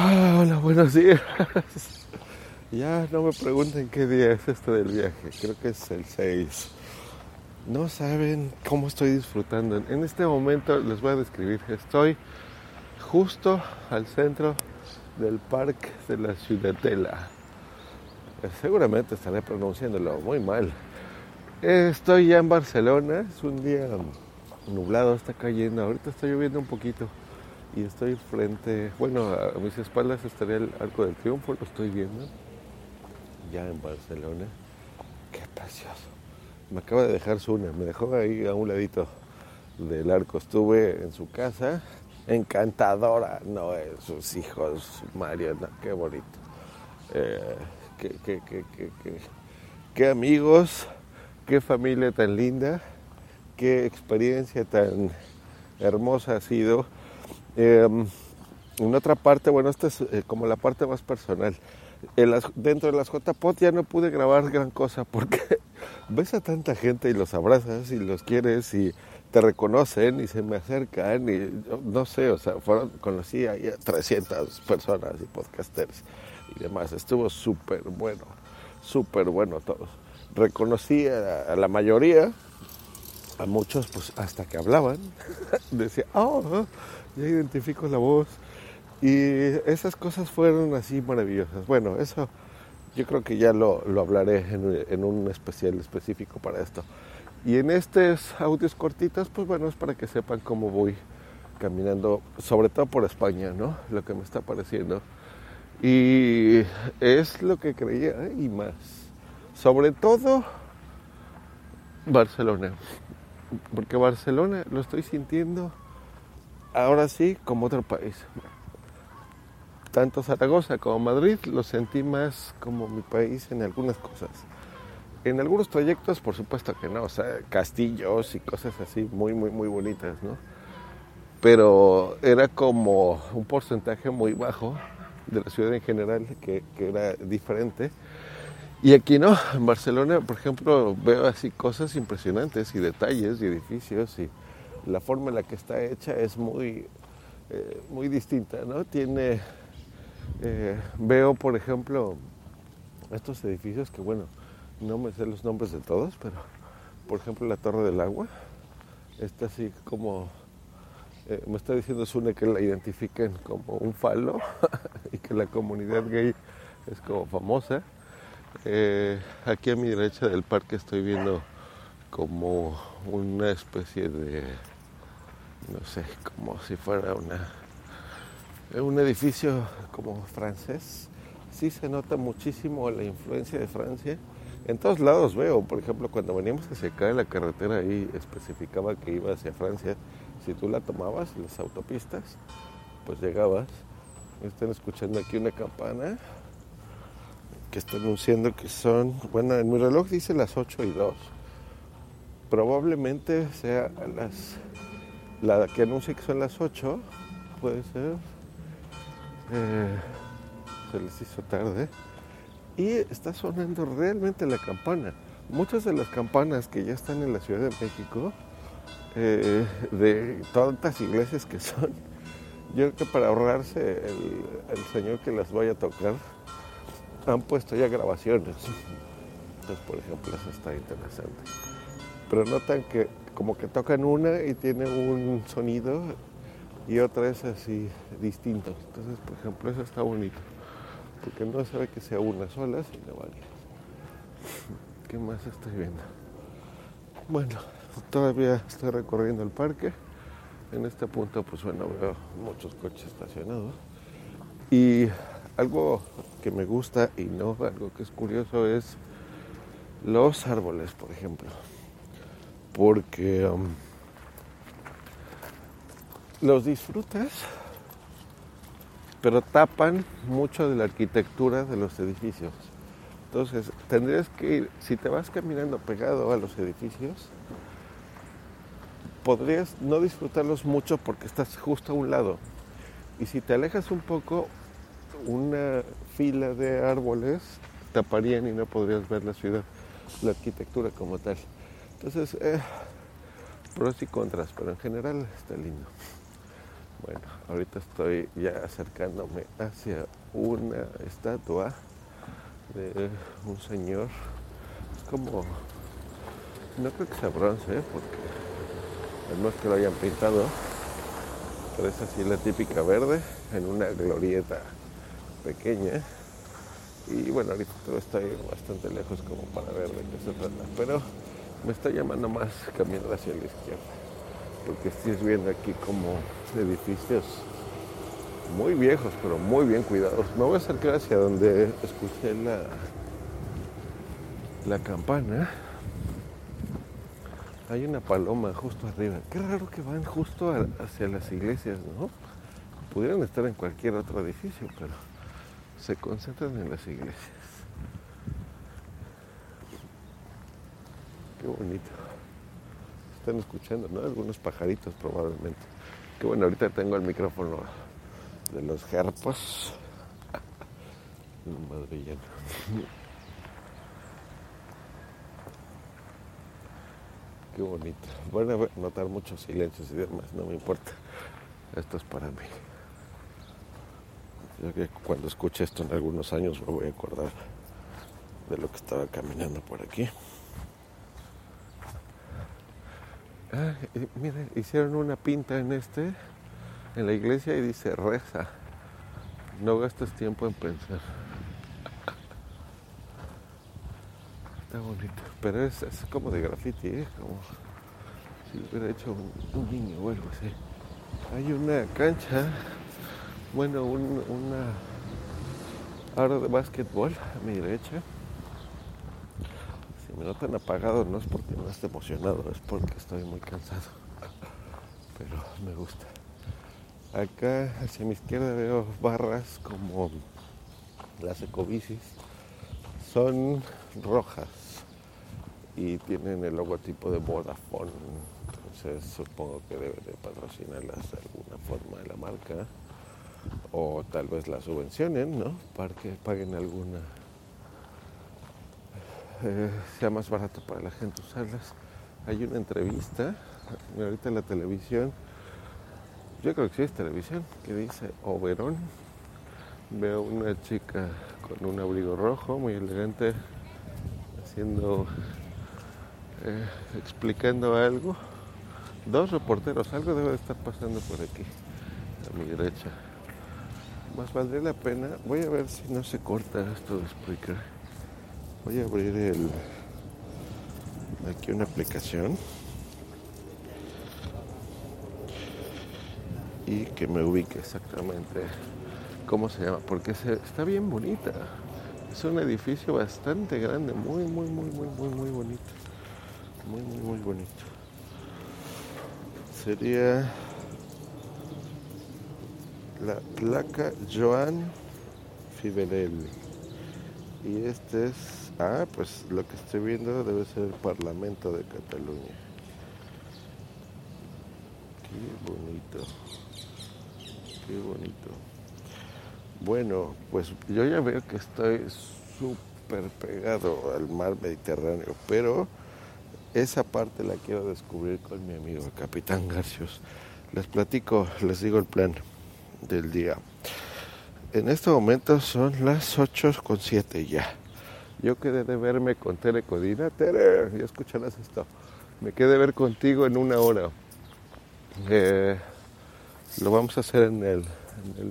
Ah, hola, buenos días. Ya no me pregunten qué día es este del viaje, creo que es el 6. No saben cómo estoy disfrutando. En este momento les voy a describir. Estoy justo al centro del parque de la Ciudadela. Seguramente estaré pronunciándolo muy mal. Estoy ya en Barcelona, es un día nublado, está cayendo. Ahorita está lloviendo un poquito y estoy frente, bueno, a mis espaldas estaría el Arco del Triunfo, lo estoy viendo ya en Barcelona. Qué precioso. Me acaba de dejar Zuna, me dejó ahí a un ladito del arco. Estuve en su casa, encantadora, no, sus hijos, Mario, qué bonito. Eh, qué, qué, qué, qué, amigos, qué familia tan linda, qué experiencia tan hermosa ha sido. Em, en otra parte, bueno, esta es eh, como la parte más personal dentro de las JPOT ya no pude grabar gran cosa porque ves a tanta gente y los abrazas y los quieres y te reconocen y se me acercan y no sé, o sea, fueron, conocí a 300 personas y podcasters y demás. Estuvo súper bueno, súper bueno todos. Reconocí a, la mayoría, a muchos pues hasta que hablaban, decía, oh, ya identifico la voz y esas cosas fueron así maravillosas. Bueno, eso yo creo que ya lo, hablaré en, un especial específico para esto. Y en estos audios cortitos, pues bueno, es para que sepan cómo voy caminando, sobre todo por España, ¿no? Lo que me está pareciendo. Y es lo que creía ¿eh? y más. Sobre todo Barcelona. Porque Barcelona lo estoy sintiendo ahora sí como otro país tanto Zaragoza como Madrid lo sentí más como mi país en algunas cosas. En algunos trayectos, por supuesto que no, o sea, castillos y cosas así muy, muy, muy bonitas, ¿no? Pero era como un porcentaje muy bajo de la ciudad en general que era diferente. Y aquí no, en Barcelona, por ejemplo, veo así cosas impresionantes y detalles y edificios y la forma en la que está hecha es muy, eh, muy distinta, ¿no? Tiene eh, veo, por ejemplo, estos edificios que, bueno, no me sé los nombres de todos, pero, por ejemplo, la Torre del Agua, está así como, eh, me está diciendo Sune que la identifiquen como un falo y que la comunidad gay es como famosa. Aquí a mi derecha del parque estoy viendo como una especie de, no sé, como si fuera una un edificio como francés, sí se nota muchísimo la influencia de Francia. En todos lados veo, por ejemplo, cuando veníamos a se cae la carretera ahí especificaba que iba hacia Francia. Si tú la tomabas, las autopistas, pues llegabas. Están escuchando aquí una campana que está anunciando que son, bueno, en mi reloj dice las 8 y 2. Probablemente sea a las, la que anuncia que son las 8, puede ser eh, se les hizo tarde. Y está sonando realmente la campana. Muchas de las campanas que ya están en la Ciudad de México, eh, de tantas iglesias que son, yo creo que para ahorrarse el, señor que las vaya a tocar, han puesto ya grabaciones. Entonces, por ejemplo, eso está interesante. Pero notan que como que tocan una y tiene un sonido y otra es así distinto. Entonces, por ejemplo, eso está bonito, porque no se ve que sea una sola, sino varias. ¿Qué más estoy viendo? Bueno, todavía estoy recorriendo el parque. En este punto, pues bueno, veo muchos coches estacionados. Y algo que me gusta y no algo que es curioso es los árboles, por ejemplo. Porque um, los disfrutas, pero tapan mucho de la arquitectura de los edificios. Entonces, tendrías que ir, si te vas caminando pegado a los edificios, podrías no disfrutarlos mucho porque estás justo a un lado. Y si te alejas un poco, una fila de árboles taparían y no podrías ver la ciudad, la arquitectura como tal. Entonces, eh, pros y contras, pero en general está lindo. Bueno, ahorita estoy ya acercándome hacia una estatua de un señor. Es como, no creo que sea bronce, ¿eh? porque no es que lo hayan pintado, pero es así la típica verde en una glorieta pequeña. Y bueno, ahorita estoy bastante lejos como para ver de qué se trata, pero me está llamando más caminar hacia la izquierda, porque estoy viendo aquí como edificios muy viejos, pero muy bien cuidados. Me voy a acercar hacia donde escuché la, la campana. Hay una paloma justo arriba. Qué raro que van justo hacia las iglesias, ¿no? Pudieran estar en cualquier otro edificio, pero se concentran en las iglesias. Qué bonito. Están escuchando, ¿no? Algunos pajaritos probablemente. Qué bueno, ahorita tengo el micrófono de los jarpos. Madrillano. Qué bonito. Van a notar muchos silencios y demás, no me importa. Esto es para mí. Yo que cuando escuche esto en algunos años me voy a acordar de lo que estaba caminando por aquí. Ah, miren, hicieron una pinta en este, en la iglesia y dice reza. No gastes tiempo en pensar. Está bonito. Pero es, como de graffiti, ¿eh? como si lo hubiera hecho un, niño o algo así. Hay una cancha bueno, un, una aro de básquetbol a mi derecha. Me notan apagado no es porque no esté emocionado, es porque estoy muy cansado. Pero me gusta. Acá hacia mi izquierda veo barras como las ecobicis. Son rojas y tienen el logotipo de Vodafone. Entonces supongo que debe de patrocinarlas de alguna forma de la marca o tal vez la subvencionen, ¿no? Para que paguen alguna, eh, sea más barato para la gente usarlas. Hay una entrevista, ahorita en la televisión, yo creo que sí es televisión, que dice Oberón. Veo una chica con un abrigo rojo, muy elegante, haciendo, eh, explicando algo. Dos reporteros, algo debe de estar pasando por aquí, a mi derecha más valdría la pena. Voy a ver si no se corta esto de explicar. Voy a abrir el aquí una aplicación y que me ubique exactamente cómo se llama, porque se, está bien bonita. Es un edificio bastante grande, muy, muy, muy, muy, muy, muy bonito. Muy, muy, muy bonito. Sería la placa Joan Fidelelli. Y este es, ah, pues lo que estoy viendo debe ser el Parlamento de Cataluña. Qué bonito. Qué bonito. Bueno, pues yo ya veo que estoy súper pegado al mar Mediterráneo, pero esa parte la quiero descubrir con mi amigo Capitán Garcios. Les platico, les digo el plan del día. En este momento son las 8 con 7 ya. Yo quedé de verme con Tere Codina. Tere, ya escucharás esto. Me quedé de ver contigo en una hora. Eh, lo vamos a hacer en el,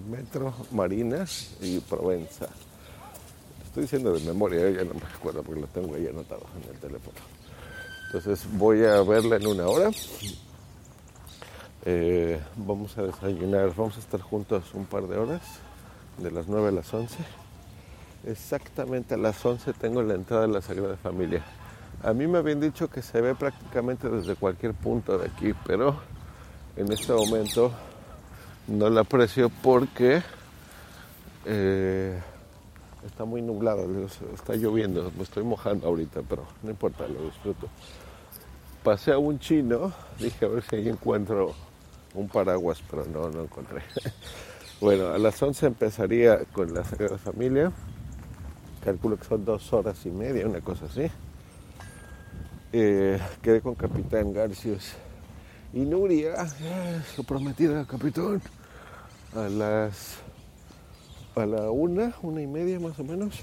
metro Marinas y Provenza. Estoy diciendo de memoria, ya no me acuerdo porque lo tengo ahí anotado en el teléfono. Entonces voy a verla en una hora eh, vamos a desayunar, vamos a estar juntos un par de horas, de las 9 a las 11. Exactamente a las 11 tengo la entrada de la Sagrada Familia. A mí me habían dicho que se ve prácticamente desde cualquier punto de aquí, pero en este momento no la aprecio porque eh, está muy nublado, está lloviendo, me estoy mojando ahorita, pero no importa, lo disfruto. Pasé a un chino, dije a ver si ahí encuentro un paraguas, pero no, no encontré. bueno, a las 11 empezaría con la Sagrada Familia, calculo que son dos horas y media, una cosa así. Eh, quedé con Capitán Garcius y Nuria, su prometida capitán, a las a la una, una y media más o menos.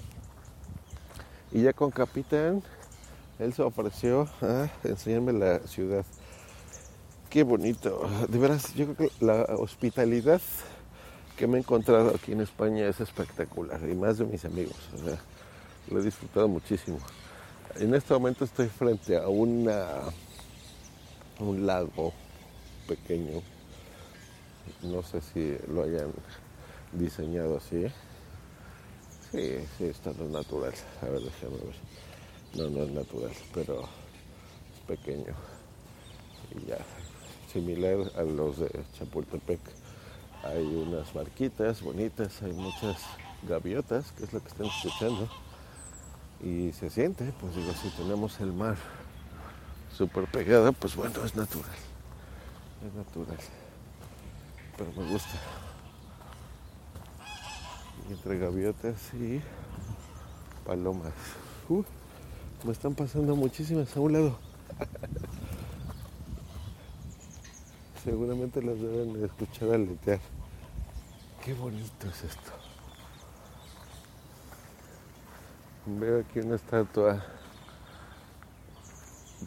Y ya con Capitán, él se ofreció a enseñarme la ciudad. Qué bonito. De veras, yo creo que la hospitalidad que me he encontrado aquí en España es espectacular. Y más de mis amigos. lo he disfrutado muchísimo. En este momento estoy frente a una un lago pequeño. No sé si lo hayan diseñado así. Sí, sí, esto no es natural. A ver, déjame ver. No, no es natural, pero es pequeño. Y ya, similar a los de Chapultepec. Hay unas barquitas bonitas, hay muchas gaviotas, que es lo que están escuchando. Y se siente, pues digo, si tenemos el mar súper pegado, pues bueno, es natural. Es natural. Pero me gusta entre gaviotas y palomas. Uh, me están pasando muchísimas a un lado. Seguramente las deben escuchar aletear. Qué bonito es esto. Veo aquí una estatua.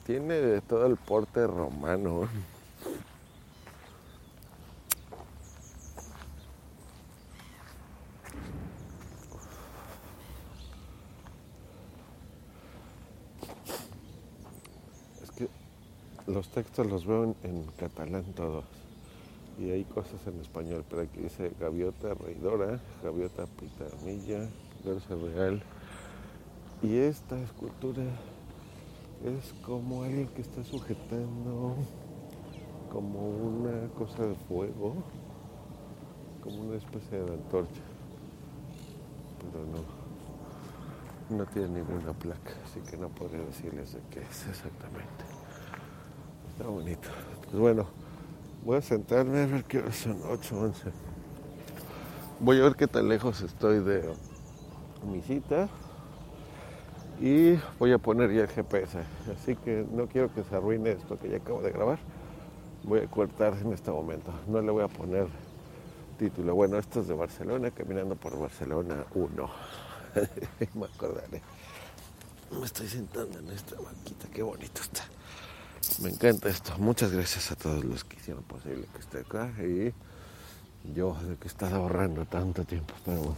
Tiene todo el porte romano. Los textos los veo en, catalán todos y hay cosas en español, pero aquí dice gaviota reidora, gaviota pitamilla, garza real. Y esta escultura es como alguien que está sujetando como una cosa de fuego, como una especie de antorcha, pero no, no tiene ninguna placa, así que no podría decirles de qué es exactamente. Está bonito. Pues bueno, voy a sentarme a ver qué hora son, 8, 11. Voy a ver qué tan lejos estoy de mi cita. Y voy a poner ya el GPS. Así que no quiero que se arruine esto que ya acabo de grabar. Voy a cortar en este momento. No le voy a poner título. Bueno, esto es de Barcelona, caminando por Barcelona 1. Me acordaré. Me estoy sentando en esta banquita, qué bonito está. Me encanta esto. Muchas gracias a todos los que hicieron posible que esté acá y yo de que he estado ahorrando tanto tiempo. Pero bueno.